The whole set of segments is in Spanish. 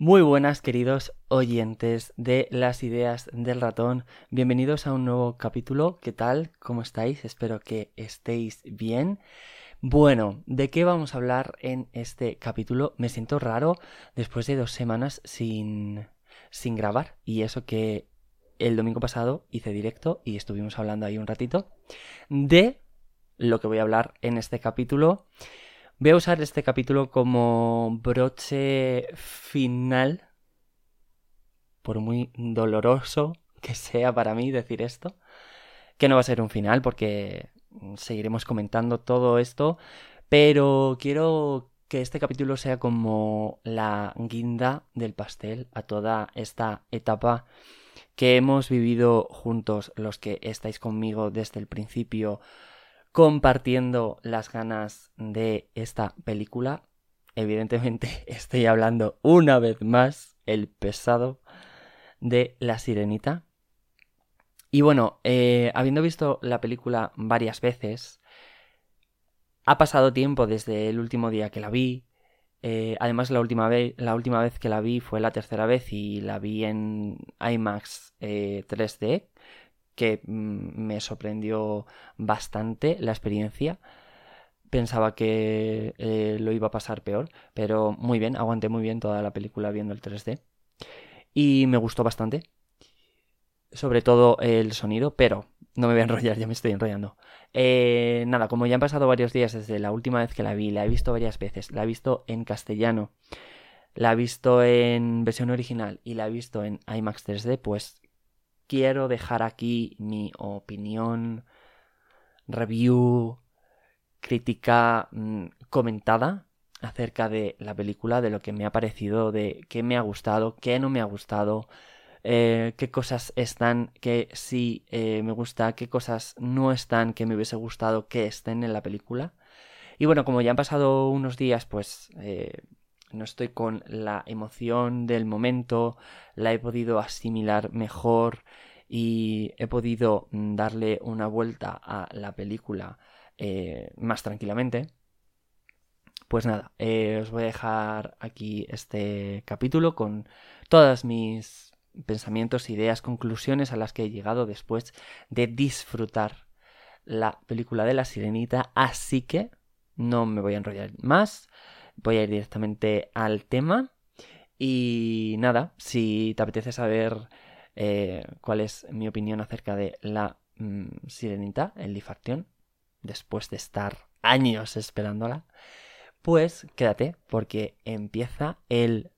Muy buenas queridos oyentes de las ideas del ratón, bienvenidos a un nuevo capítulo, ¿qué tal? ¿Cómo estáis? Espero que estéis bien. Bueno, ¿de qué vamos a hablar en este capítulo? Me siento raro después de dos semanas sin, sin grabar y eso que el domingo pasado hice directo y estuvimos hablando ahí un ratito de lo que voy a hablar en este capítulo. Voy a usar este capítulo como broche final, por muy doloroso que sea para mí decir esto, que no va a ser un final porque seguiremos comentando todo esto, pero quiero que este capítulo sea como la guinda del pastel a toda esta etapa que hemos vivido juntos los que estáis conmigo desde el principio compartiendo las ganas de esta película. Evidentemente estoy hablando una vez más el pesado de La Sirenita. Y bueno, eh, habiendo visto la película varias veces, ha pasado tiempo desde el último día que la vi. Eh, además, la última, vez, la última vez que la vi fue la tercera vez y la vi en IMAX 3D, eh, que mm, me sorprendió bastante la experiencia. Pensaba que eh, lo iba a pasar peor, pero muy bien, aguanté muy bien toda la película viendo el 3D. Y me gustó bastante. Sobre todo el sonido, pero no me voy a enrollar, ya me estoy enrollando. Eh, nada, como ya han pasado varios días desde la última vez que la vi, la he visto varias veces, la he visto en castellano, la he visto en versión original y la he visto en IMAX 3D, pues quiero dejar aquí mi opinión, review, crítica mm, comentada acerca de la película, de lo que me ha parecido, de qué me ha gustado, qué no me ha gustado, eh, qué cosas están que sí eh, me gusta, qué cosas no están que me hubiese gustado que estén en la película. Y bueno, como ya han pasado unos días, pues eh, no estoy con la emoción del momento, la he podido asimilar mejor y he podido mm, darle una vuelta a la película eh, más tranquilamente. Pues nada, eh, os voy a dejar aquí este capítulo con todas mis pensamientos, ideas, conclusiones a las que he llegado después de disfrutar la película de la sirenita. Así que no me voy a enrollar más voy a ir directamente al tema. Y nada, si te apetece saber eh, cuál es mi opinión acerca de la mm, sirenita, el Lifartión, después de estar años esperándola, pues quédate porque empieza el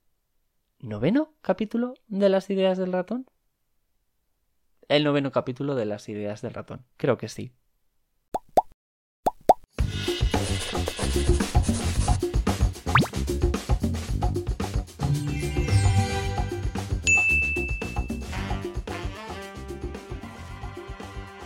noveno capítulo de las ideas del ratón. El noveno capítulo de las ideas del ratón, creo que sí.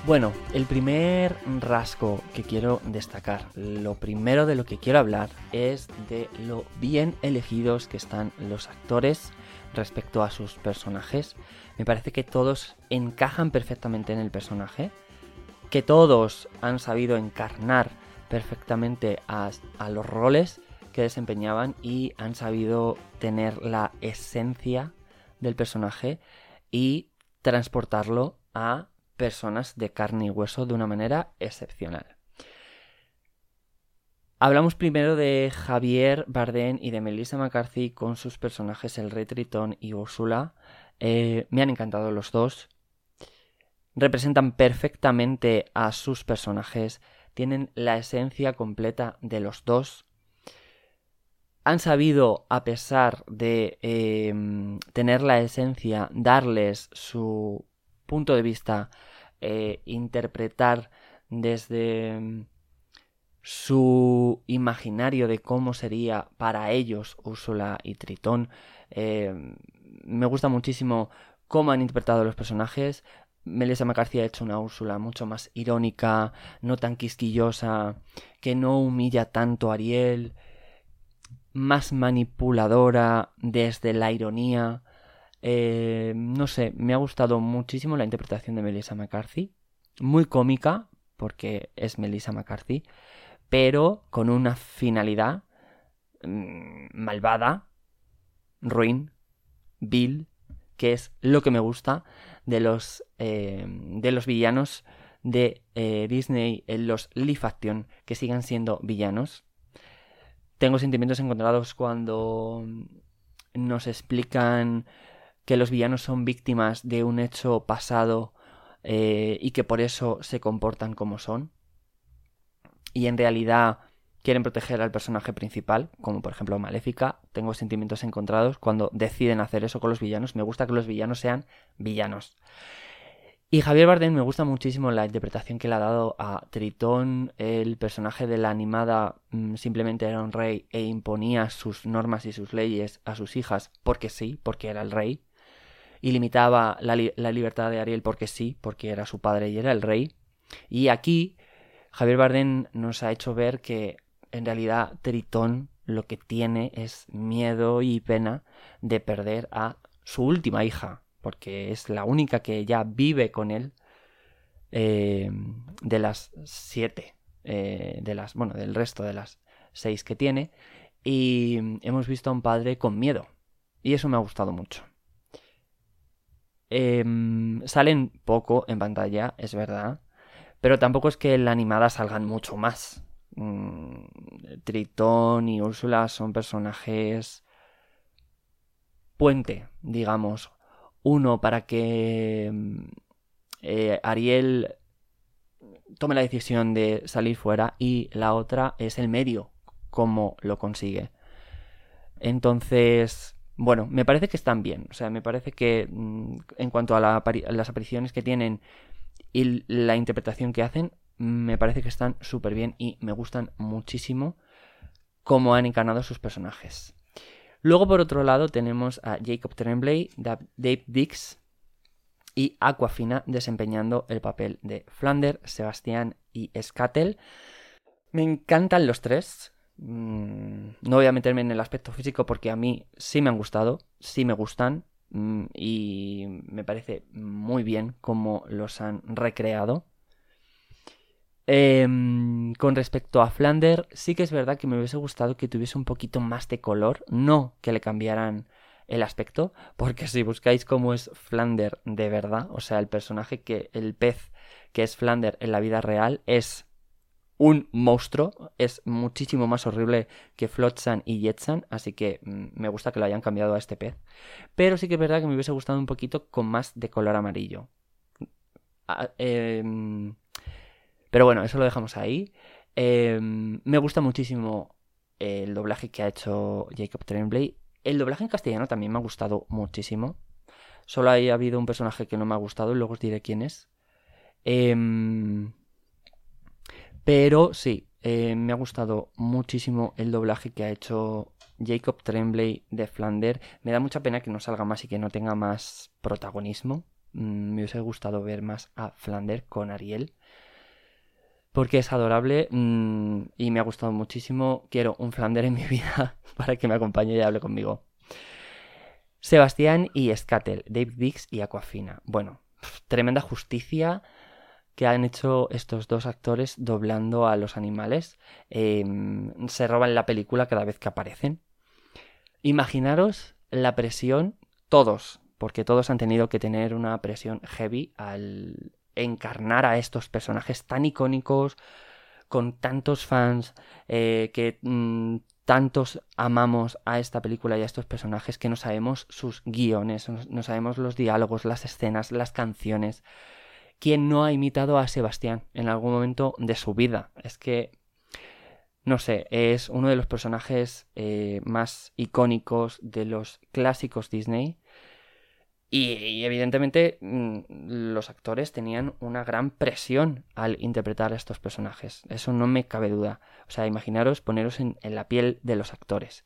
Bueno, el primer rasgo que quiero destacar, lo primero de lo que quiero hablar es de lo bien elegidos que están los actores respecto a sus personajes. Me parece que todos encajan perfectamente en el personaje, que todos han sabido encarnar perfectamente a, los roles que desempeñaban y han sabido tener la esencia del personaje y transportarlo a personas de carne y hueso de una manera excepcional. Hablamos primero de Javier Bardem y de Melissa McCarthy con sus personajes el Rey Tritón y Úrsula. Eh, me han encantado los dos. Representan perfectamente a sus personajes. Tienen la esencia completa de los dos. Han sabido, a pesar de em, tener la esencia, darles su punto de vista, eh, interpretar desde mm, su imaginario de cómo sería para ellos Úrsula y Tritón. Eh, me gusta muchísimo cómo han interpretado los personajes. Melissa McCarthy ha hecho una Úrsula mucho más irónica, no tan quisquillosa, que no humilla tanto a Ariel, más manipuladora desde la ironía. Eh, no sé, me ha gustado muchísimo la interpretación de Melissa McCarthy. Muy cómica, porque es Melissa McCarthy, pero con una finalidad mm, malvada, ruin, Bill, que es lo que me gusta de los, eh, de los villanos de eh, Disney los live action que sigan siendo villanos. Tengo sentimientos encontrados cuando nos explican que los villanos son víctimas de un hecho pasado eh, y que por eso se comportan como son. Y en realidad quieren proteger al personaje principal, como por ejemplo Maléfica. Tengo sentimientos encontrados cuando deciden hacer eso con los villanos. Me gusta que los villanos sean villanos. Y Javier Bardem me gusta muchísimo la interpretación que le ha dado a Tritón. El personaje de la animada mm, simplemente era un rey e imponía sus normas y sus leyes a sus hijas porque sí, porque era el rey. Y limitaba la, libertad de Ariel porque sí, porque era su padre y era el rey. Y aquí Javier Bardem nos ha hecho ver que en realidad Tritón lo que tiene es miedo y pena de perder a su última hija, porque es la única que ya vive con él eh, de las siete, eh, de las, bueno, del resto de las seis que tiene, y hemos visto a un padre con miedo, y eso me ha gustado mucho. Em, salen poco en pantalla, es verdad, pero tampoco es que en la animada salgan mucho más. Mm, Tritón y Úrsula son personajes puente, digamos. Uno para que mm, eh, Ariel tome la decisión de salir fuera y la otra es el medio, cómo lo consigue. Entonces, bueno, me parece que están bien. O sea, me parece que mm, en cuanto a, las apariciones que tienen y la interpretación que hacen, me parece que están súper bien y me gustan muchísimo cómo han encarnado sus personajes. Luego, por otro lado, tenemos a Jacob Tremblay, Dave Dix y Aquafina desempeñando el papel de Flander, Sebastián y Scatel. Me encantan los tres. Mm, no voy a meterme en el aspecto físico porque a mí sí me han gustado, sí me gustan mm, y me parece muy bien cómo los han recreado. Em, con respecto a Flander, sí que es verdad que me hubiese gustado que tuviese un poquito más de color, no que le cambiaran el aspecto, porque si buscáis cómo es Flander de verdad, o sea, el personaje que el pez que es Flander en la vida real es un monstruo, es muchísimo más horrible que Flotsam y Jetsan, así que mm, me gusta que lo hayan cambiado a este pez. Pero sí que es verdad que me hubiese gustado un poquito con más de color amarillo. Ah, em, pero bueno, eso lo dejamos ahí. Em, me gusta muchísimo el doblaje que ha hecho Jacob Tremblay. El doblaje en castellano también me ha gustado muchísimo. Solo ha habido un personaje que no me ha gustado y luego os diré quién es. Em, pero sí, eh, me ha gustado muchísimo el doblaje que ha hecho Jacob Tremblay de Flander. Me da mucha pena que no salga más y que no tenga más protagonismo. Mm, me hubiese gustado ver más a Flander con Ariel porque es adorable mm, y me ha gustado muchísimo. Quiero un Flander en mi vida para que me acompañe y hable conmigo. Sebastián y Scatel, David Dix y Aquafina. Bueno, tremenda justicia que han hecho estos dos actores doblando a los animales. Em, se roban la película cada vez que aparecen. Imaginaros la presión, todos, porque todos han tenido que tener una presión heavy al encarnar a estos personajes tan icónicos, con tantos fans, eh, que mm, tantos amamos a esta película y a estos personajes que no sabemos sus guiones, no, sabemos los diálogos, las escenas, las canciones. ¿Quién no ha imitado a Sebastián en algún momento de su vida? Es que, no sé, es uno de los personajes eh, más icónicos de los clásicos Disney y, evidentemente mm, los actores tenían una gran presión al interpretar a estos personajes. Eso no me cabe duda. O sea, imaginaros poneros en, la piel de los actores.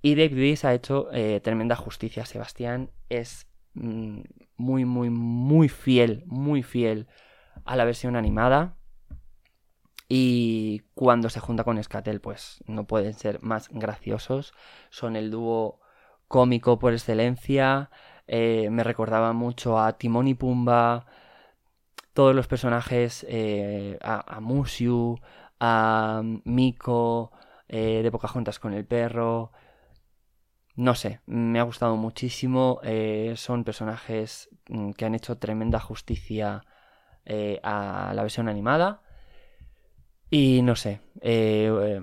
Y David ha hecho eh, tremenda justicia. Sebastián es muy, muy, muy fiel, muy fiel a la versión animada. Y cuando se junta con Scatel, pues no pueden ser más graciosos. Son el dúo cómico por excelencia. Eh, me recordaba mucho a Timón y Pumba, todos los personajes, eh, a, a, Mushu, a Miko, eh, de Pocahontas con el perro. No sé, me ha gustado muchísimo. Eh, son personajes mm, que han hecho tremenda justicia eh, a la versión animada. Y no sé, eh,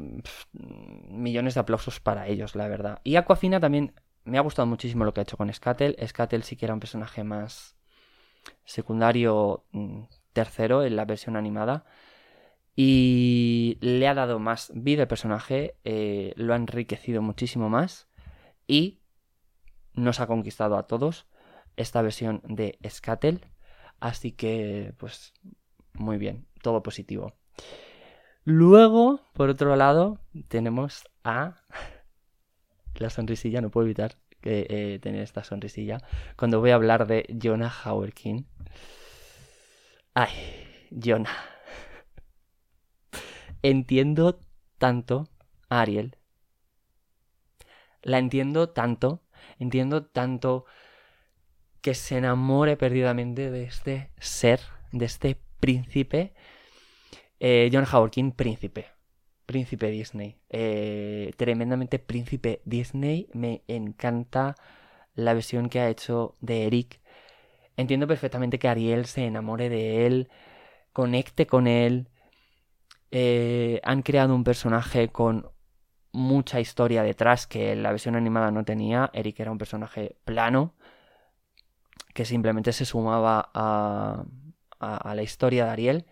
millones de aplausos para ellos, la verdad. Y Aquafina también me ha gustado muchísimo lo que ha hecho con Skatel. Skatel sí que era un personaje más secundario mm, tercero en la versión animada. Y le ha dado más vida al personaje, lo ha enriquecido muchísimo más y nos ha conquistado a todos esta versión de Skatel. Así que, pues, muy bien, todo positivo. Luego, por otro lado, tenemos a la sonrisilla, no puedo evitar que, eh, tener esta sonrisilla, cuando voy a hablar de Jonah Hauerkin. Ay, Jonah. Entiendo tanto a Ariel la entiendo tanto, entiendo tanto que se enamore perdidamente de este ser, de este príncipe. Eh, John Howard King, príncipe. Príncipe Disney. Eh, tremendamente príncipe Disney. Me encanta la versión que ha hecho de Eric. Entiendo perfectamente que Ariel se enamore de él, conecte con él. Eh, han creado un personaje con mucha historia detrás que la versión animada no tenía. Eric era un personaje plano que simplemente se sumaba a, la historia de Ariel.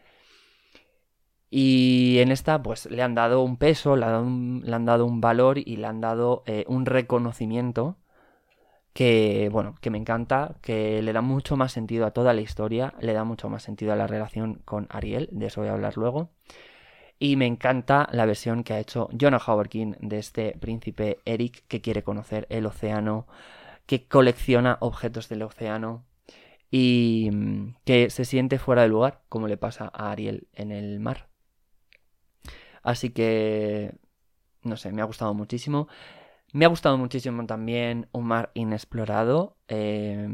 Y en esta, pues le han dado un peso, le han dado un, valor y le han dado eh, un reconocimiento que, bueno, que me encanta, que le da mucho más sentido a toda la historia, le da mucho más sentido a la relación con Ariel, de eso voy a hablar luego. Y me encanta la versión que ha hecho Jonah King de este príncipe Eric que quiere conocer el océano, que colecciona objetos del océano y mm, que se siente fuera de lugar, como le pasa a Ariel en el mar. Así que, no sé, me ha gustado muchísimo. Me ha gustado muchísimo también Un mar inexplorado, eh,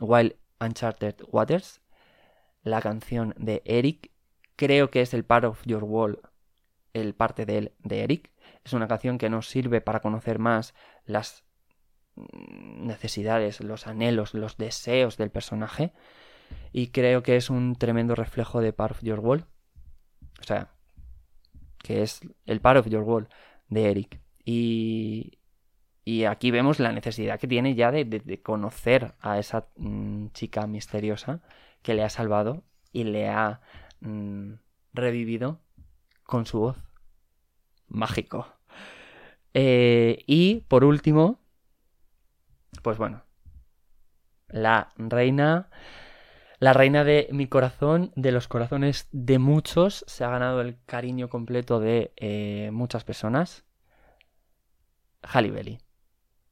Wild Uncharted Waters, la canción de Eric, Creo que es el Part of Your Wall, el parte de él, de Eric. Es una canción que nos sirve para conocer más las necesidades, los anhelos, los deseos del personaje. Y creo que es un tremendo reflejo de Part of Your Wall. O sea, que es el Part of Your Wall de Eric. Y, y aquí vemos la necesidad que tiene ya de, conocer a esa mm, chica misteriosa que le ha salvado y le ha Mm, revivido con su voz. Mágico. Eh, y por último, pues bueno, la reina, la reina de mi corazón, de los corazones de muchos, se ha ganado el cariño completo de eh, muchas personas. Halle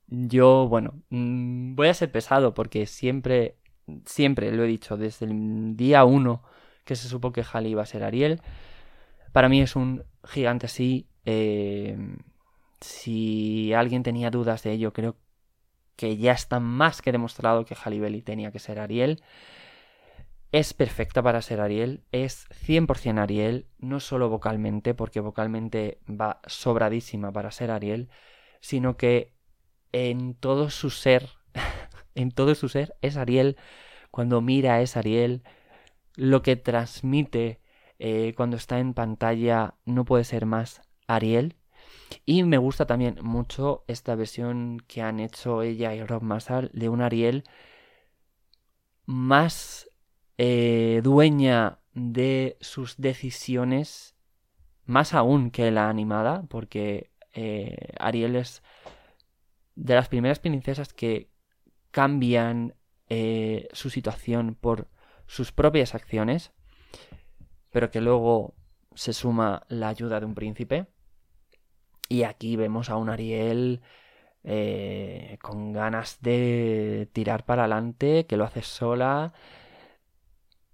Yo, bueno, mm, voy a ser pesado porque siempre, siempre lo he dicho desde el día uno que se supo que Halley iba a ser Ariel. Para mí es un gigante así. Eh, si alguien tenía dudas de ello, creo que ya está más que demostrado que Halle tenía que ser Ariel. Es perfecta para ser Ariel, es 100% Ariel, no solo vocalmente, porque vocalmente va sobradísima para ser Ariel, sino que en todo su ser, en todo su ser es Ariel, cuando mira es Ariel, lo que transmite eh, cuando está en pantalla no puede ser más Ariel. Y me gusta también mucho esta versión que han hecho ella y Rob Massal de un Ariel más eh, dueña de sus decisiones, más aún que la animada, porque eh, Ariel es de las primeras princesas que cambian su situación por sus propias acciones, pero que luego se suma la ayuda de un príncipe. Y aquí vemos a un Ariel eh, con ganas de tirar para adelante, que lo hace sola.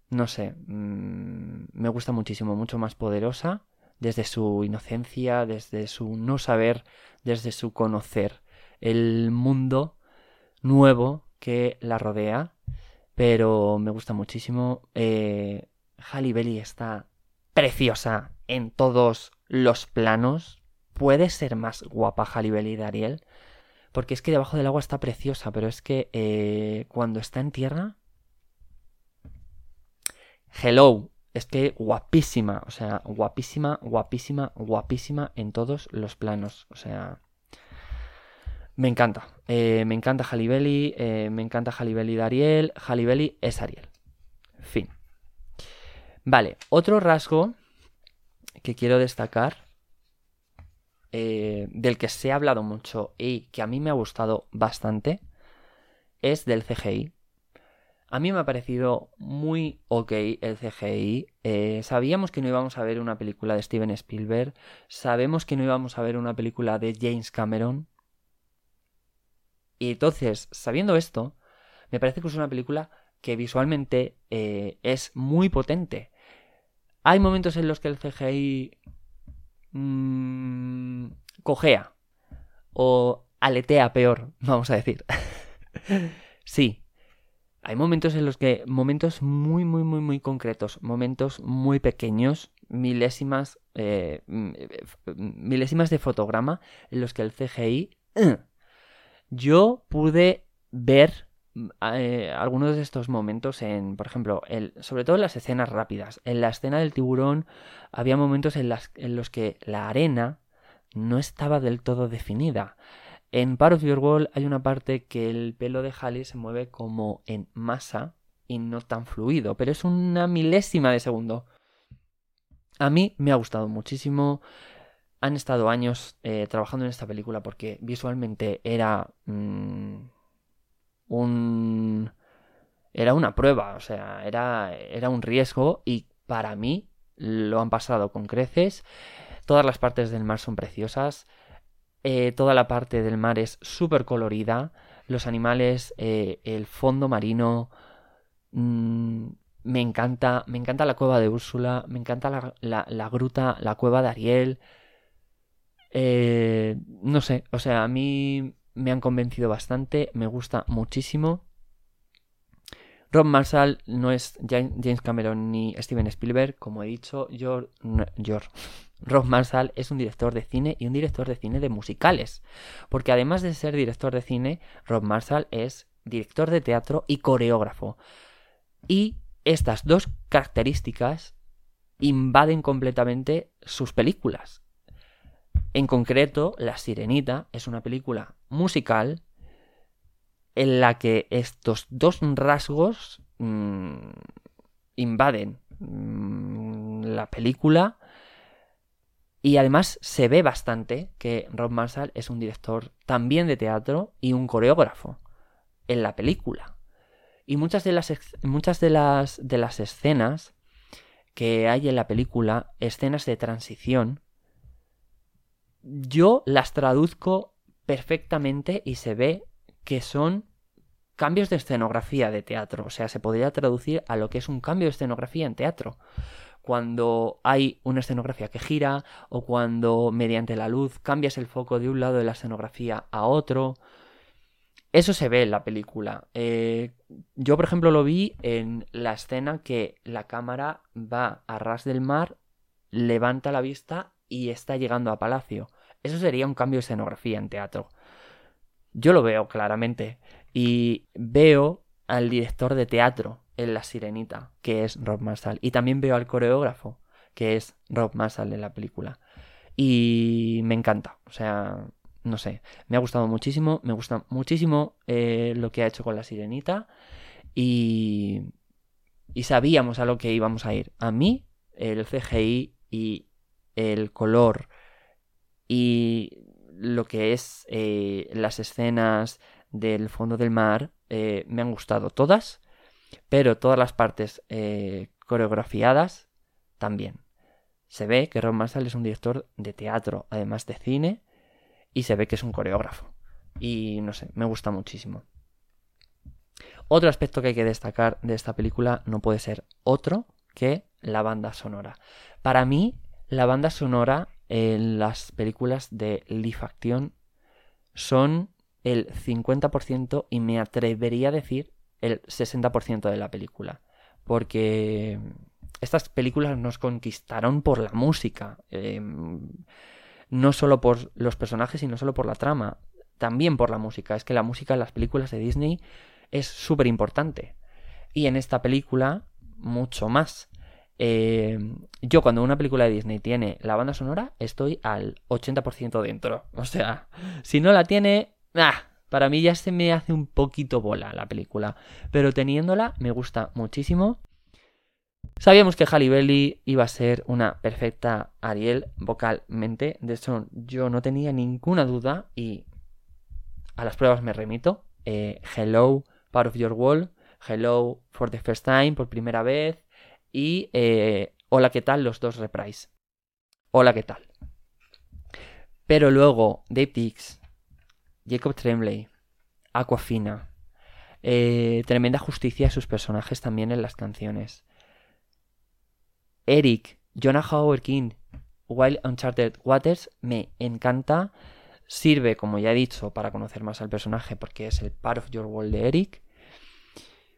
No sé, mm, me gusta muchísimo, mucho más poderosa, desde su inocencia, desde su no saber, desde su conocer el mundo nuevo que la rodea pero me gusta muchísimo. Eh, Halle está preciosa en todos los planos. Puede ser más guapa Halle Belly de Ariel. porque es que debajo del agua está preciosa, pero es que eh, cuando está en tierra... Hello, es que guapísima, o sea, guapísima, guapísima, guapísima en todos los planos, o sea... Me encanta, eh, me encanta Halibelli, eh, me encanta Halibelli de Ariel, Halibelli es Ariel. Fin. Vale, otro rasgo que quiero destacar eh, del que se ha hablado mucho y que a mí me ha gustado bastante es del CGI. A mí me ha parecido muy ok el CGI. Sabíamos que no íbamos a ver una película de Steven Spielberg. Sabemos que no íbamos a ver una película de James Cameron. Y entonces, sabiendo esto, me parece que es una película que visualmente eh, es muy potente. Hay momentos en los que el CGI mmm, cojea o aletea peor, vamos a decir. sí, hay momentos en los que, momentos muy, muy, muy, muy concretos, momentos muy pequeños, milésimas, eh, milésimas de fotograma en los que el CGI... yo pude ver eh, algunos de estos momentos en, por ejemplo, el, sobre todo en las escenas rápidas. En la escena del tiburón había momentos en, los que la arena no estaba del todo definida. En Part of hay una parte que el pelo de Halley se mueve como en masa y no tan fluido, pero es una milésima de segundo. A mí me ha gustado muchísimo. Han estado años eh, trabajando en esta película porque visualmente era... Mm, un... Era una prueba, o sea, era, era un riesgo y para mí lo han pasado con creces. Todas las partes del mar son preciosas. Eh, toda la parte del mar es súper colorida. Los animales, eh, el fondo marino. Mm, me encanta. Me encanta la cueva de Úrsula. Me encanta la, gruta, la cueva de Ariel. Eh, no sé, o sea, a mí me han convencido bastante, me gusta muchísimo. Rob Marshall no es James Cameron ni Steven Spielberg, como he dicho, Rob Marshall es un director de cine y un director de cine de musicales, porque además de ser director de cine, Rob Marshall es director de teatro y coreógrafo. Y estas dos características invaden completamente sus películas. En concreto, La Sirenita es una película musical en la que estos dos rasgos mm, invaden mm, la película y además se ve bastante que Rob Marshall es un director también de teatro y un coreógrafo en la película. Y muchas de las, muchas de las, de las escenas que hay en la película, escenas de transición, yo las traduzco perfectamente y se ve que son cambios de escenografía de teatro. O sea, se podría traducir a lo que es un cambio de escenografía en teatro. Cuando hay una escenografía que gira o cuando mediante la luz cambias el foco de un lado de la escenografía a otro. Eso se ve en la película. Eh, yo, por ejemplo, lo vi en la escena que la cámara va a ras del mar, levanta la vista y está llegando a Palacio. Eso sería un cambio de escenografía en teatro. Yo lo veo claramente. Y veo al director de teatro en La Sirenita, que es Rob Marshall. Y también veo al coreógrafo, que es Rob Marshall en la película. Y me encanta. O sea, no sé. Me ha gustado muchísimo. Me gusta muchísimo eh, lo que ha hecho con La Sirenita. Y, y sabíamos a lo que íbamos a ir. A mí, el CGI y el color y lo que es eh, las escenas del fondo del mar eh, me han gustado todas, pero todas las partes eh, coreografiadas también. Se ve que Ron Marshall es un director de teatro, además de cine, y se ve que es un coreógrafo. Y no sé, me gusta muchísimo. Otro aspecto que hay que destacar de esta película no puede ser otro que la banda sonora. Para mí, la banda sonora en las películas de live action son el 50% y me atrevería a decir el 60% de la película. Porque estas películas nos conquistaron por la música. Em, no solo por los personajes y no solo por la trama. también por la música. Es que la música en las películas de Disney es súper importante. Y en esta película, mucho más. Eh, yo cuando una película de Disney tiene la banda sonora, estoy al 80% dentro. O sea, si no la tiene, ah, para mí ya se me hace un poquito bola la película. Pero teniéndola, me gusta muchísimo. Sabíamos que Halle Berry iba a ser una perfecta Ariel vocalmente. De hecho, yo no tenía ninguna duda y a las pruebas me remito. Eh, hello, Part of Your Wall. Hello for the first time, por primera vez. Y eh, Hola, ¿qué tal? Los dos reprise. Hola, ¿qué tal? Pero luego, Dave Dix, Jacob Tremblay, Aquafina. Eh, tremenda justicia a sus personajes también en las canciones. Eric, Jonah Howard King, Wild Uncharted Waters, me encanta. Sirve, como ya he dicho, para conocer más al personaje porque es el part of your world de Eric.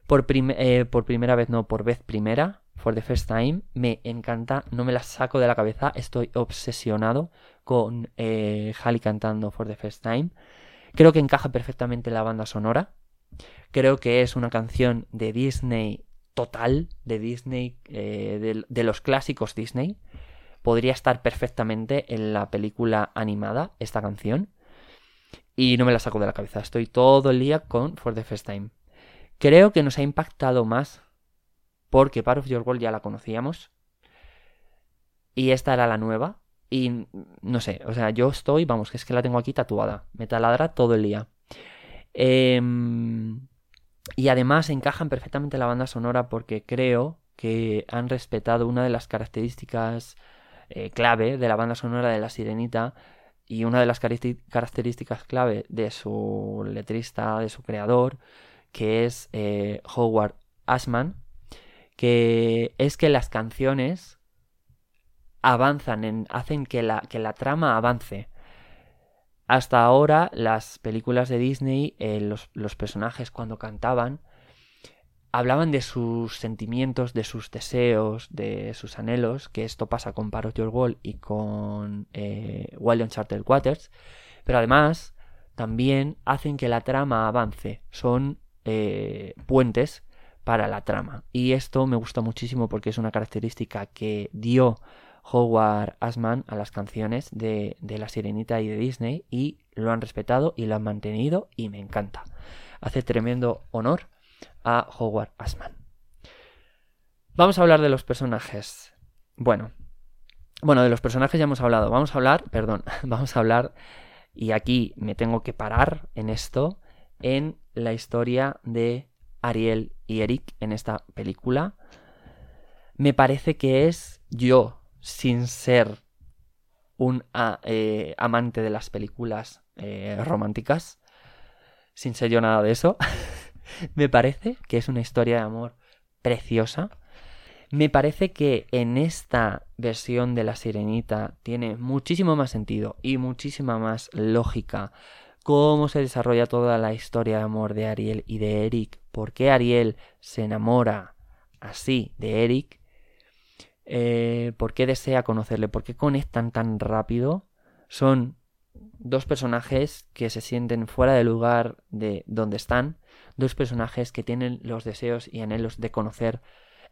Por, eh, por primera vez, no, por vez primera, for the first time, me encanta, no me la saco de la cabeza, estoy obsesionado con eh, cantando for the first time. Creo que encaja perfectamente en la banda sonora. Creo que es una canción de Disney total de Disney, eh, de, los clásicos Disney. Podría estar perfectamente en la película animada esta canción. Y no me la saco de la cabeza. Estoy todo el día con For the First Time. Creo que nos ha impactado más porque Part of Your World ya la conocíamos. Y esta era la nueva. Y no sé, o sea, yo estoy, vamos, que es que la tengo aquí tatuada. Me taladra todo el día. Eh, y además encajan perfectamente la banda sonora porque creo que han respetado una de las características eh, clave de la banda sonora de La Sirenita y una de las características clave de su letrista, de su creador, que es eh, Howard Ashman, que es que las canciones avanzan, en, hacen que la, que la trama avance. Hasta ahora las películas de Disney, eh, los, personajes cuando cantaban, hablaban de sus sentimientos, de sus deseos, de sus anhelos, que esto pasa con Parrot Your Wall y con eh, Wild Uncharted Waters, pero además también hacen que la trama avance, son eh, puentes para la trama. Y esto me gusta muchísimo porque es una característica que dio Howard Asman a las canciones de, La Sirenita y de Disney y lo han respetado y lo han mantenido y me encanta. Hace tremendo honor a Howard Asman. Vamos a hablar de los personajes. Bueno, bueno, de los personajes ya hemos hablado. Vamos a hablar, perdón, vamos a hablar, y aquí me tengo que parar en esto, en la historia de Ariel y Eric en esta película. Me parece que es yo, sin ser un eh, amante de las películas eh, románticas, sin ser yo nada de eso, me parece que es una historia de amor preciosa. Me parece que en esta versión de La Sirenita tiene muchísimo más sentido y muchísima más lógica cómo se desarrolla toda la historia de amor de Ariel y de Eric, por qué Ariel se enamora así de Eric eh, por qué desea conocerle, por qué conectan tan rápido. Son dos personajes que se sienten fuera del lugar de donde están, dos personajes que tienen los deseos y anhelos de conocer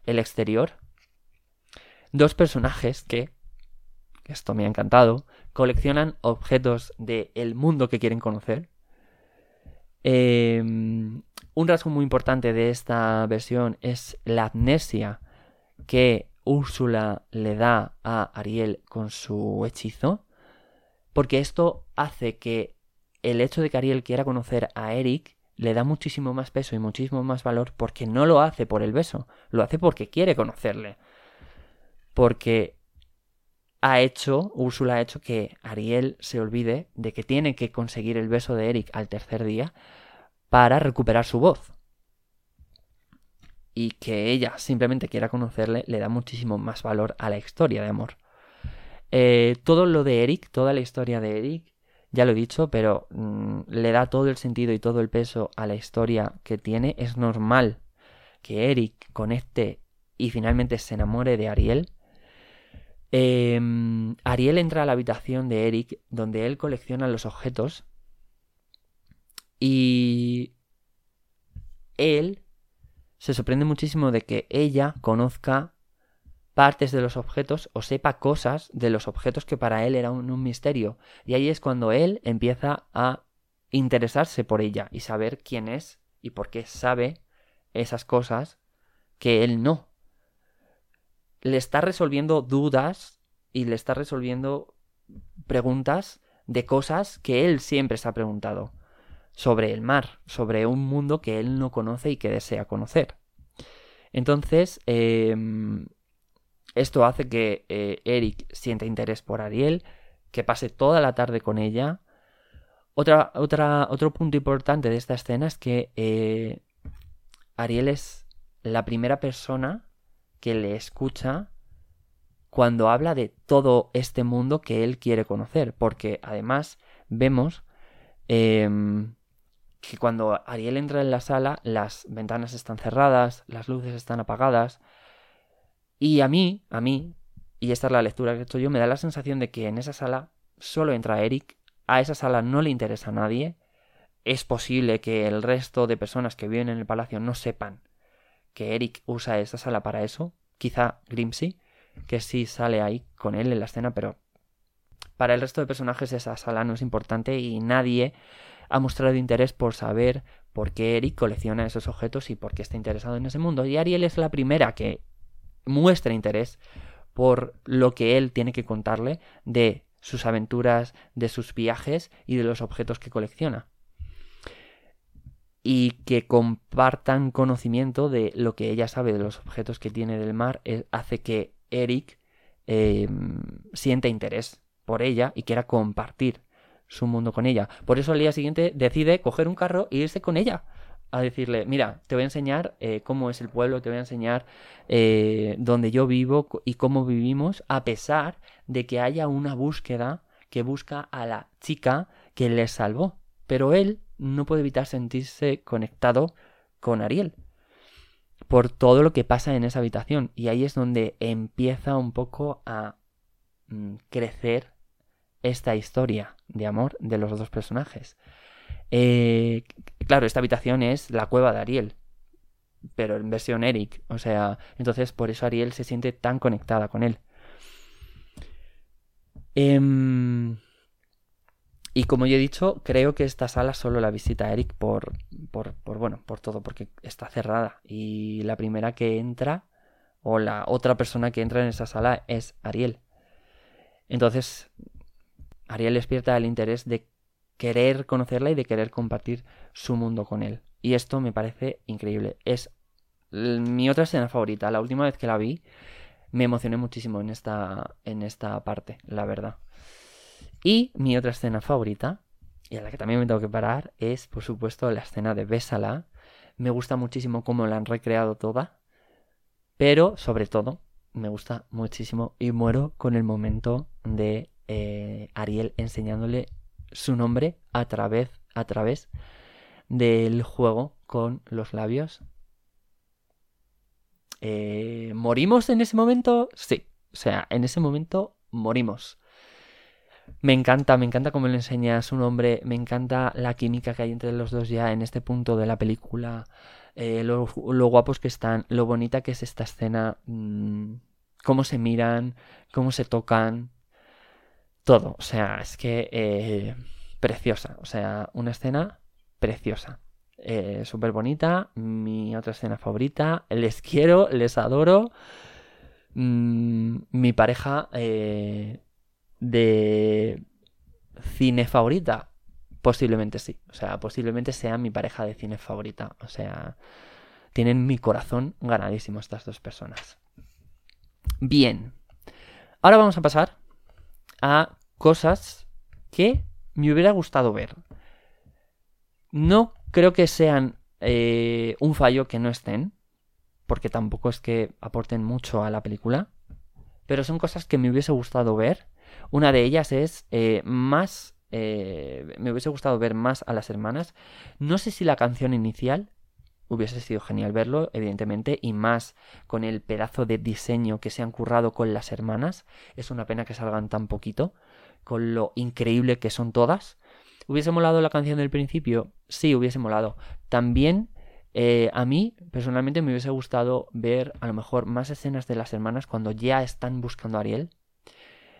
el exterior, dos personajes que, esto me ha encantado, coleccionan objetos del mundo que quieren conocer. Em, un rasgo muy importante de esta versión es la amnesia que Úrsula le da a Ariel con su hechizo, porque esto hace que el hecho de que Ariel quiera conocer a Eric le da muchísimo más peso y muchísimo más valor porque no lo hace por el beso, lo hace porque quiere conocerle. Porque ha hecho, Úrsula ha hecho que Ariel se olvide de que tiene que conseguir el beso de Eric al tercer día para recuperar su voz y que ella simplemente quiera conocerle le da muchísimo más valor a la historia de amor. Eh, todo lo de Eric, toda la historia de Eric, ya lo he dicho, pero mm, le da todo el sentido y todo el peso a la historia que tiene. Es normal que Eric conecte y finalmente se enamore de Ariel. Em, Ariel entra a la habitación de Eric donde él colecciona los objetos Y él se sorprende muchísimo de que ella conozca partes de los objetos o sepa cosas de los objetos que para él era un, misterio. Y ahí es cuando él empieza a interesarse por ella y saber quién es y por qué sabe esas cosas que él no. Le está resolviendo dudas y le está resolviendo preguntas de cosas que él siempre se ha preguntado sobre el mar, sobre un mundo que él no conoce y que desea conocer. Entonces, em, esto hace que eh, Eric sienta interés por Ariel, que pase toda la tarde con ella. Otra, otra, otro punto importante de esta escena es que eh, Ariel es la primera persona que le escucha cuando habla de todo este mundo que él quiere conocer, porque además vemos em, que cuando Ariel entra en la sala, las ventanas están cerradas, las luces están apagadas. Y a mí, a mí, y esta es la lectura que he hecho yo, me da la sensación de que en esa sala solo entra Eric, a esa sala no le interesa a nadie. Es posible que el resto de personas que viven en el palacio no sepan que Eric usa esa sala para eso. Quizá Grimsy, que sí sale ahí con él en la escena, pero para el resto de personajes esa sala no es importante y nadie ha mostrado interés por saber por qué Eric colecciona esos objetos y por qué está interesado en ese mundo. Y Ariel es la primera que muestra interés por lo que él tiene que contarle de sus aventuras, de sus viajes y de los objetos que colecciona. Y que compartan conocimiento de lo que ella sabe de los objetos que tiene del mar eh, hace que Eric eh, sienta interés por ella y quiera compartir su mundo con ella. Por eso al día siguiente decide coger un carro e irse con ella. A decirle, mira, te voy a enseñar eh, cómo es el pueblo, te voy a enseñar eh, dónde yo vivo y cómo vivimos, a pesar de que haya una búsqueda que busca a la chica que le salvó. Pero él no puede evitar sentirse conectado con Ariel por todo lo que pasa en esa habitación. Y ahí es donde empieza un poco a mm, crecer esta historia de amor de los dos personajes. Eh, claro, esta habitación es la cueva de Ariel, pero en versión Eric. O sea, entonces por eso Ariel se siente tan conectada con él. Em, y como ya he dicho, creo que esta sala solo la visita Eric por, por, por, bueno, por todo, porque está cerrada. Y la primera que entra, o la otra persona que entra en esa sala es Ariel. Entonces, Ariel despierta el interés de querer conocerla y de querer compartir su mundo con él. Y esto me parece increíble. Es mi otra escena favorita. La última vez que la vi me emocioné muchísimo en esta, en esta parte, la verdad. Y mi otra escena favorita, y a la que también me tengo que parar, es por supuesto la escena de Bésala. Me gusta muchísimo cómo la han recreado toda. Pero sobre todo, me gusta muchísimo y muero con el momento de eh, Ariel enseñándole su nombre a través, a través del juego con los labios. Eh, ¿Morimos en ese momento? Sí. O sea, en ese momento morimos. Me encanta, me encanta cómo le enseña su nombre, me encanta la química que hay entre los dos ya en este punto de la película, eh, lo, guapos que están, lo bonita que es esta escena, mm, cómo se miran, cómo se tocan, todo. O sea, es que eh, preciosa. O sea, una escena preciosa. Eh, Súper bonita. Mi otra escena favorita. Les quiero, les adoro. Mm, mi pareja eh, de cine favorita. Posiblemente sí. O sea, posiblemente sea mi pareja de cine favorita. O sea, tienen mi corazón ganadísimo estas dos personas. Bien. Ahora vamos a pasar a cosas que me hubiera gustado ver. No creo que sean eh, un fallo que no estén, porque tampoco es que aporten mucho a la película, pero son cosas que me hubiese gustado ver. Una de ellas es eh, más... Eh, me hubiese gustado ver más a las hermanas. No sé si la canción inicial hubiese sido genial verlo, evidentemente, y más con el pedazo de diseño que se han currado con las hermanas. Es una pena que salgan tan poquito, con lo increíble que son todas. ¿Hubiese molado la canción del principio? sí, hubiese molado. También eh, a mí, personalmente, me hubiese gustado ver a lo mejor más escenas de las hermanas cuando ya están buscando a Ariel.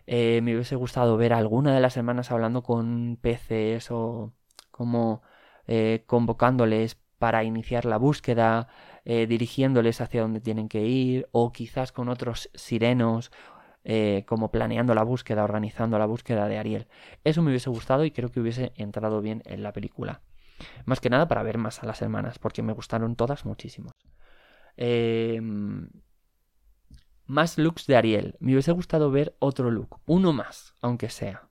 Eh, me hubiese gustado ver a alguna de las hermanas hablando con peces o como eh, convocándoles para iniciar la búsqueda, dirigiéndoles hacia donde tienen que ir, o quizás con otros sirenos, como planeando la búsqueda, organizando la búsqueda de Ariel. Eso me hubiese gustado y creo que hubiese entrado bien en la película. Más que nada para ver más a las hermanas, porque me gustaron todas muchísimo. Em, más looks de Ariel. Me hubiese gustado ver otro look, uno más, aunque sea.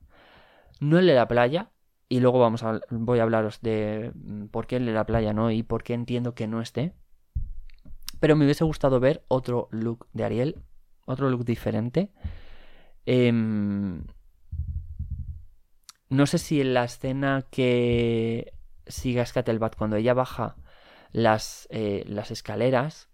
No el de la playa, y luego vamos a, voy a hablaros de mm, por qué el de la playa no y por qué entiendo que no esté. Pero me hubiese gustado ver otro look de Ariel, otro look diferente. Em, no sé si en la escena que siga Scattelbat cuando ella baja las, eh, las escaleras.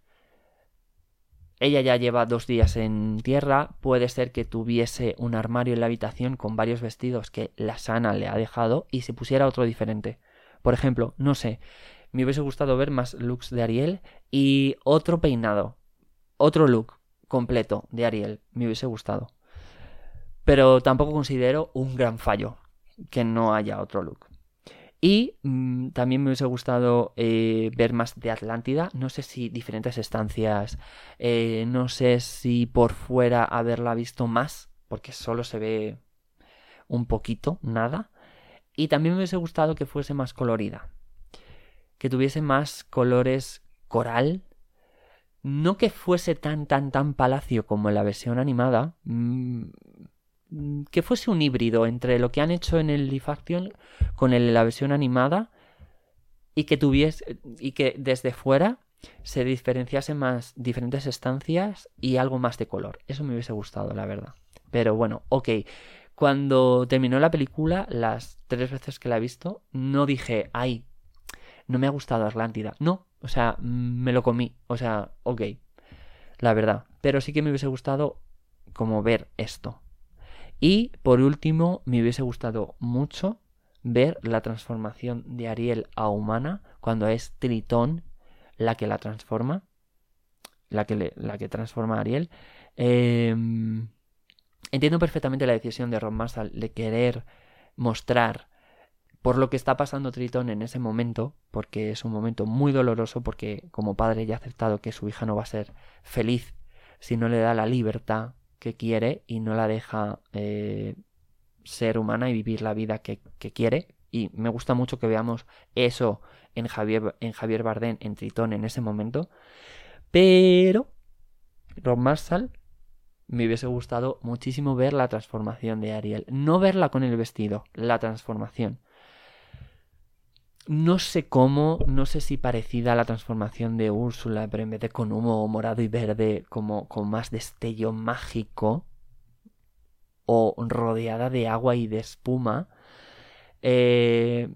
Ella ya lleva dos días en tierra. Puede ser que tuviese un armario en la habitación con varios vestidos que la sana le ha dejado y se pusiera otro diferente. Por ejemplo, no sé, me hubiese gustado ver más looks de Ariel y otro peinado. Otro look completo de Ariel. Me hubiese gustado. Pero tampoco considero un gran fallo que no haya otro look. Y mm, también me hubiese gustado eh, ver más de Atlántida. No sé si diferentes estancias. Eh, no sé si por fuera haberla visto más. Porque solo se ve un poquito, nada. Y también me hubiese gustado que fuese más colorida. Que tuviese más colores coral. No que fuese tan, tan, tan palacio como en la versión animada. Mm, que fuese un híbrido entre lo que han hecho en el Live Action con la versión animada y que tuviese y que desde fuera se diferenciase más diferentes estancias y algo más de color. Eso me hubiese gustado, la verdad. Pero bueno, ok. Cuando terminó la película, las tres veces que la he visto, no dije, ay, no me ha gustado Atlántida. No, o sea, me lo comí. O sea, ok. La verdad. Pero sí que me hubiese gustado como ver esto. Y por último, me hubiese gustado mucho ver la transformación de Ariel a humana cuando es Tritón la que la transforma. La que, la que transforma a Ariel. Em, entiendo perfectamente la decisión de Ron Marshall de querer mostrar por lo que está pasando Tritón en ese momento, porque es un momento muy doloroso, porque como padre ya ha aceptado que su hija no va a ser feliz si no le da la libertad que quiere y no la deja eh, ser humana y vivir la vida que, quiere. Y me gusta mucho que veamos eso en Javier, en Javier Bardem, en Tritón, en ese momento. Pero Rob Marshall me hubiese gustado muchísimo ver la transformación de Ariel. No verla con el vestido, la transformación. No sé cómo, no sé si parecida a la transformación de Úrsula, pero en vez de con humo morado y verde, como con más destello mágico, o rodeada de agua y de espuma. Eh,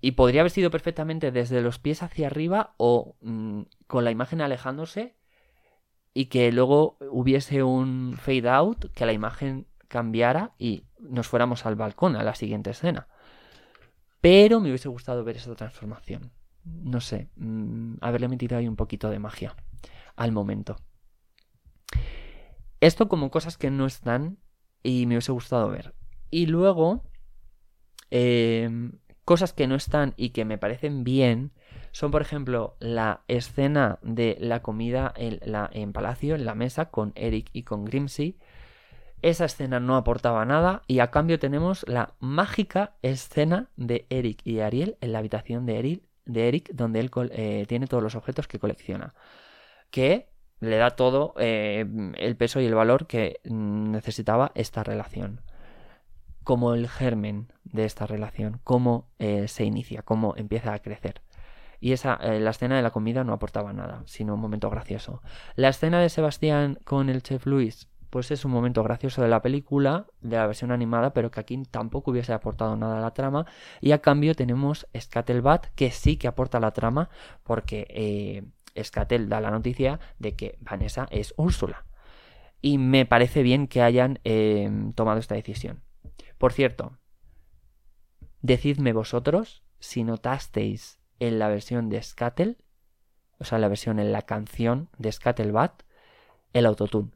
y podría haber sido perfectamente desde los pies hacia arriba o mm, con la imagen alejándose y que luego hubiese un fade out, que la imagen cambiara y nos fuéramos al balcón a la siguiente escena. Pero me hubiese gustado ver esa transformación. No sé, mm, haberle metido ahí un poquito de magia al momento. Esto como cosas que no están y me hubiese gustado ver. Y luego, em, cosas que no están y que me parecen bien son, por ejemplo, la escena de la comida en, la, en Palacio, en la mesa, con Eric y con Grimsey, esa escena no aportaba nada y a cambio tenemos la mágica escena de Eric y Ariel en la habitación de Eric, de Eric donde él eh, tiene todos los objetos que colecciona. Que le da todo eh, el peso y el valor que necesitaba esta relación. Como el germen de esta relación, cómo eh, se inicia, cómo empieza a crecer. Y esa, la escena de la comida no aportaba nada, sino un momento gracioso. La escena de Sebastián con el chef Luis, pues es un momento gracioso de la película, de la versión animada, pero que aquí tampoco hubiese aportado nada a la trama. Y a cambio tenemos Scattelbat, que sí que aporta la trama, porque eh, Scattel da la noticia de que Vanessa es Úrsula. Y me parece bien que hayan em, tomado esta decisión. Por cierto, decidme vosotros si notasteis en la versión de Scattel, o sea, la versión en la canción de Scattelbat, el autotune.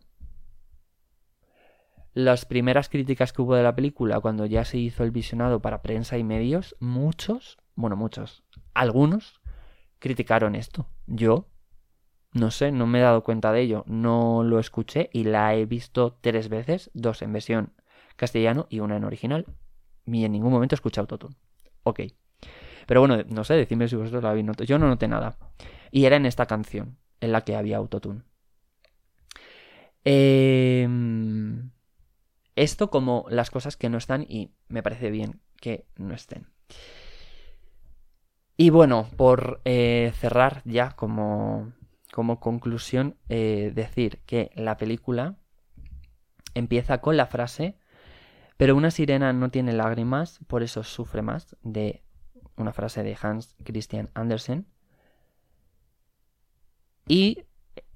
Las primeras críticas que hubo de la película cuando ya se hizo el visionado para prensa y medios, muchos, bueno, muchos, algunos criticaron esto. Yo, no sé, no me he dado cuenta de ello, no lo escuché y la he visto tres veces, dos en versión castellano y una en original. Y en ningún momento escuché autotune. Ok. Pero bueno, no sé, decidme si vosotros la habéis notado. Yo no noté nada. Y era en esta canción en la que había autotune. Em, esto como las cosas que no están y me parece bien que no estén. Y bueno, por eh, cerrar ya como, como conclusión, eh, decir que la película empieza con la frase, pero una sirena no tiene lágrimas, por eso sufre más, de una frase de Hans Christian Andersen. Y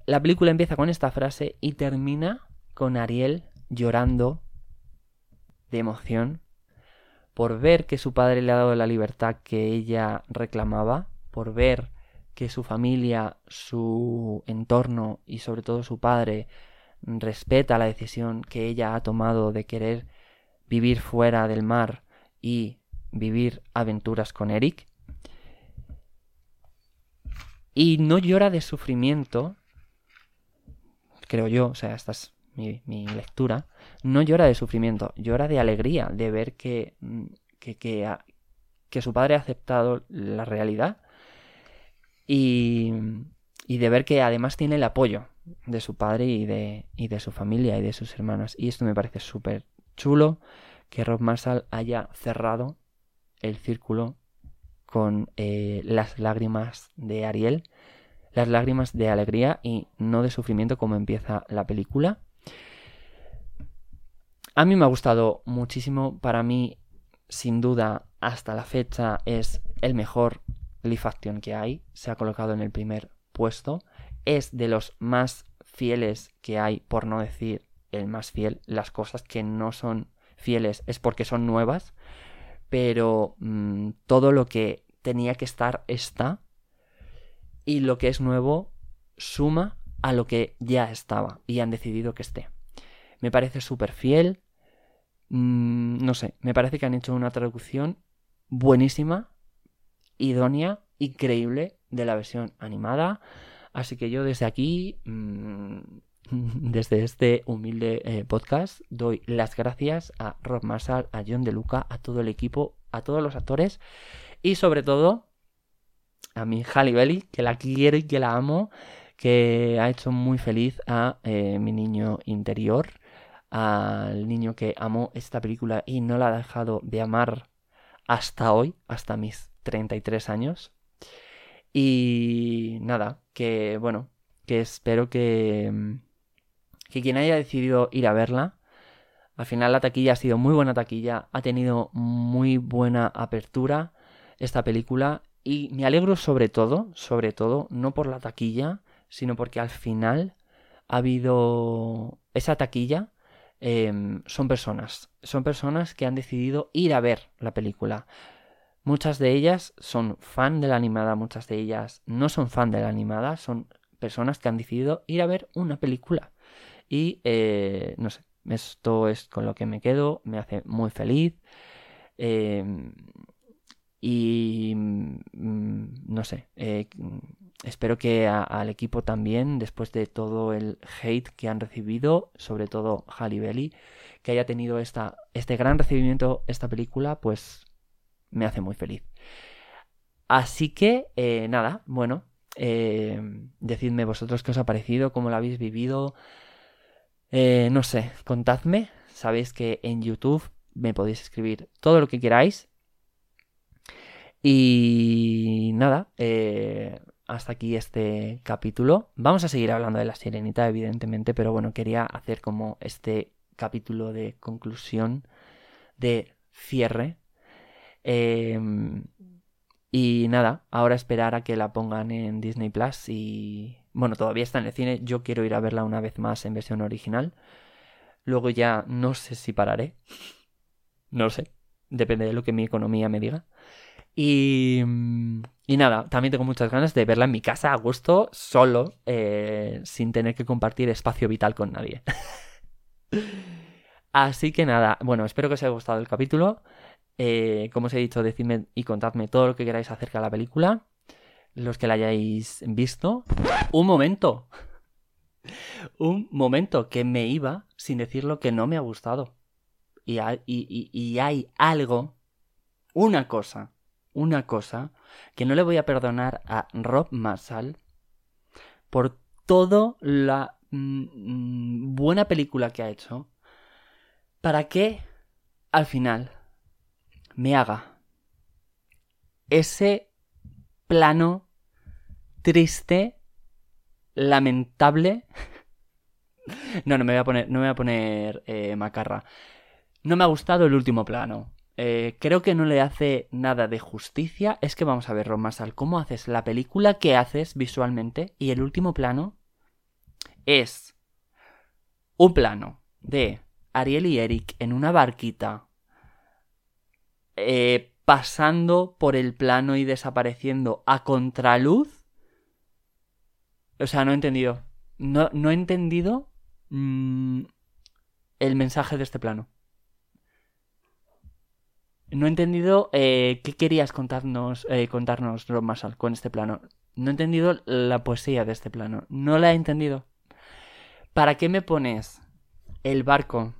la película empieza con esta frase y termina con Ariel llorando de emoción por ver que su padre le ha dado la libertad que ella reclamaba, por ver que su familia, su entorno y sobre todo su padre respeta la decisión que ella ha tomado de querer vivir fuera del mar y vivir aventuras con Eric. Y no llora de sufrimiento, creo yo, o sea, esta mi, lectura, no llora de sufrimiento, llora de alegría, de ver que, mm, que, que, su padre ha aceptado la realidad y, y, de ver que además tiene el apoyo de su padre y de, y de su familia y de sus hermanas. Y esto me parece súper chulo que Rob Marshall haya cerrado el círculo con eh, las lágrimas de Ariel, las lágrimas de alegría y no de sufrimiento como empieza la película. A mí me ha gustado muchísimo, para mí sin duda hasta la fecha es el mejor live action que hay, se ha colocado en el primer puesto, es de los más fieles que hay, por no decir el más fiel, las cosas que no son fieles es porque son nuevas, pero mm, todo lo que tenía que estar está. Y lo que es nuevo suma a lo que ya estaba y han decidido que esté. Me parece súper fiel, mm, no sé, me parece que han hecho una traducción buenísima, idónea, increíble de la versión animada, así que yo desde aquí... Mm, desde este humilde eh, podcast doy las gracias a Rob Marshall, a John De Luca, a todo el equipo, a todos los actores y sobre todo a mi Halle Belly, que la quiero y que la amo, que ha hecho muy feliz a eh, mi niño interior, al niño que amó esta película y no la ha dejado de amar hasta hoy, hasta mis 33 años. Y nada, que bueno, que espero que mm, que quien haya decidido ir a verla, al final la taquilla ha sido muy buena taquilla, ha tenido muy buena apertura esta película y me alegro sobre todo, sobre todo, no por la taquilla, sino porque al final ha habido esa taquilla. Em, son personas, son personas que han decidido ir a ver la película. Muchas de ellas son fan de la animada, muchas de ellas no son fan de la animada, son personas que han decidido ir a ver una película. Y eh, no sé, esto es con lo que me quedo, me hace muy feliz. Em, y mm, no sé, eh, espero que al equipo también, después de todo el hate que han recibido, sobre todo Halle que haya tenido esta, este gran recibimiento esta película, pues me hace muy feliz. Así que, eh, nada, bueno, decidme vosotros qué os ha parecido, cómo lo habéis vivido. Eh, no sé, contadme. Sabéis que en YouTube me podéis escribir todo lo que queráis. Y nada, eh, hasta aquí este capítulo. Vamos a seguir hablando de la sirenita, evidentemente, pero bueno, quería hacer como este capítulo de conclusión, de cierre. Em, y nada, ahora esperar a que la pongan en Disney Plus y bueno, todavía está en el cine, yo quiero ir a verla una vez más en versión original. Luego ya no sé si pararé. No lo sé. Depende de lo que mi economía me diga. Y, y nada, también tengo muchas ganas de verla en mi casa a gusto, solo, eh, sin tener que compartir espacio vital con nadie. Así que nada, bueno, espero que os haya gustado el capítulo. Eh, como os he dicho, decidme y contadme todo lo que queráis acerca de la película. Los que la hayáis visto. Un momento. Un momento que me iba sin decir lo que no me ha gustado. Y hay algo, una cosa, una cosa que no le voy a perdonar a Rob Marshall por toda la mm, buena película que ha hecho para que al final me haga ese plano triste, lamentable. No, no me voy a poner, no me voy a poner eh, macarra. No me ha gustado el último plano. Eh, creo que no le hace nada de justicia. Es que vamos a ver, Ron cómo haces la película que haces visualmente y el último plano es un plano de Ariel y Eric en una barquita eh, pasando por el plano y desapareciendo a contraluz. O sea, no he entendido. No, no he entendido mm, el mensaje de este plano. No he entendido eh, qué querías contarnos, eh, contarnos Rob Marshall con este plano. No he entendido la poesía de este plano. No la he entendido. ¿Para qué me pones el barco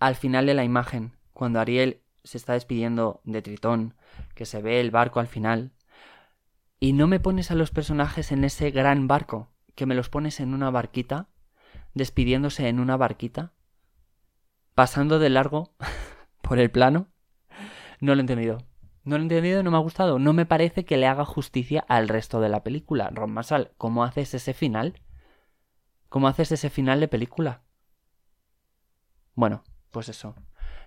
al final de la imagen? Cuando Ariel se está despidiendo de Tritón, que se ve el barco al final. Y no me pones a los personajes en ese gran barco, que me los pones en una barquita, despidiéndose en una barquita, pasando de largo por el plano. No lo he entendido. No lo he entendido, no me ha gustado. No me parece que le haga justicia al resto de la película. Ron Masal, ¿cómo haces ese final? ¿Cómo haces ese final de película? Bueno, pues eso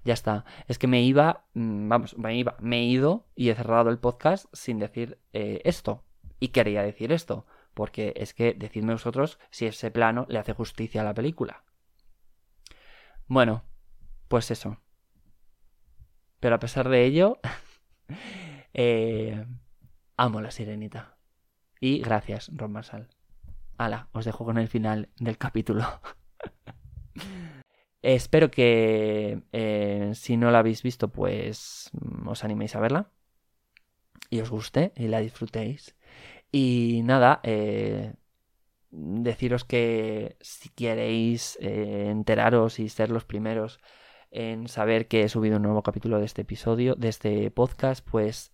ya está. Es que me iba, mm, vamos, me iba, me he ido y he cerrado el podcast sin decir eh, esto. Y quería decir esto, porque es que decidme vosotros si ese plano le hace justicia a la película. Bueno, pues eso. Pero a pesar de ello, eh, amo la sirenita. Y gracias, Ron Marsal. Hala, os dejo con el final del capítulo. Espero que eh, si no la habéis visto, pues mm, os animéis a verla y os guste y la disfrutéis. Y nada, eh, deciros que si queréis eh, enteraros y ser los primeros en saber que he subido un nuevo capítulo de este episodio, de este podcast, pues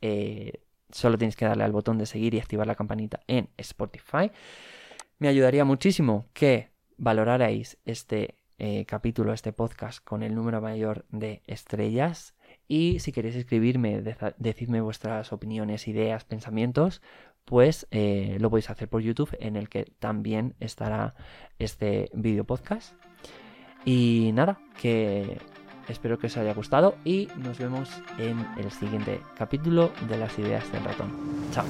solo tenéis que darle al botón de seguir y activar la campanita en Spotify. Me ayudaría muchísimo que valorarais este eh, capítulo, este podcast, con el número mayor de estrellas. Y si queréis escribirme, decidme vuestras opiniones, ideas, pensamientos, pues eh, lo podéis hacer por YouTube, en el que también estará este vídeo podcast. Y nada, que espero que os haya gustado y nos vemos en el siguiente capítulo de las ideas del ratón. Chao.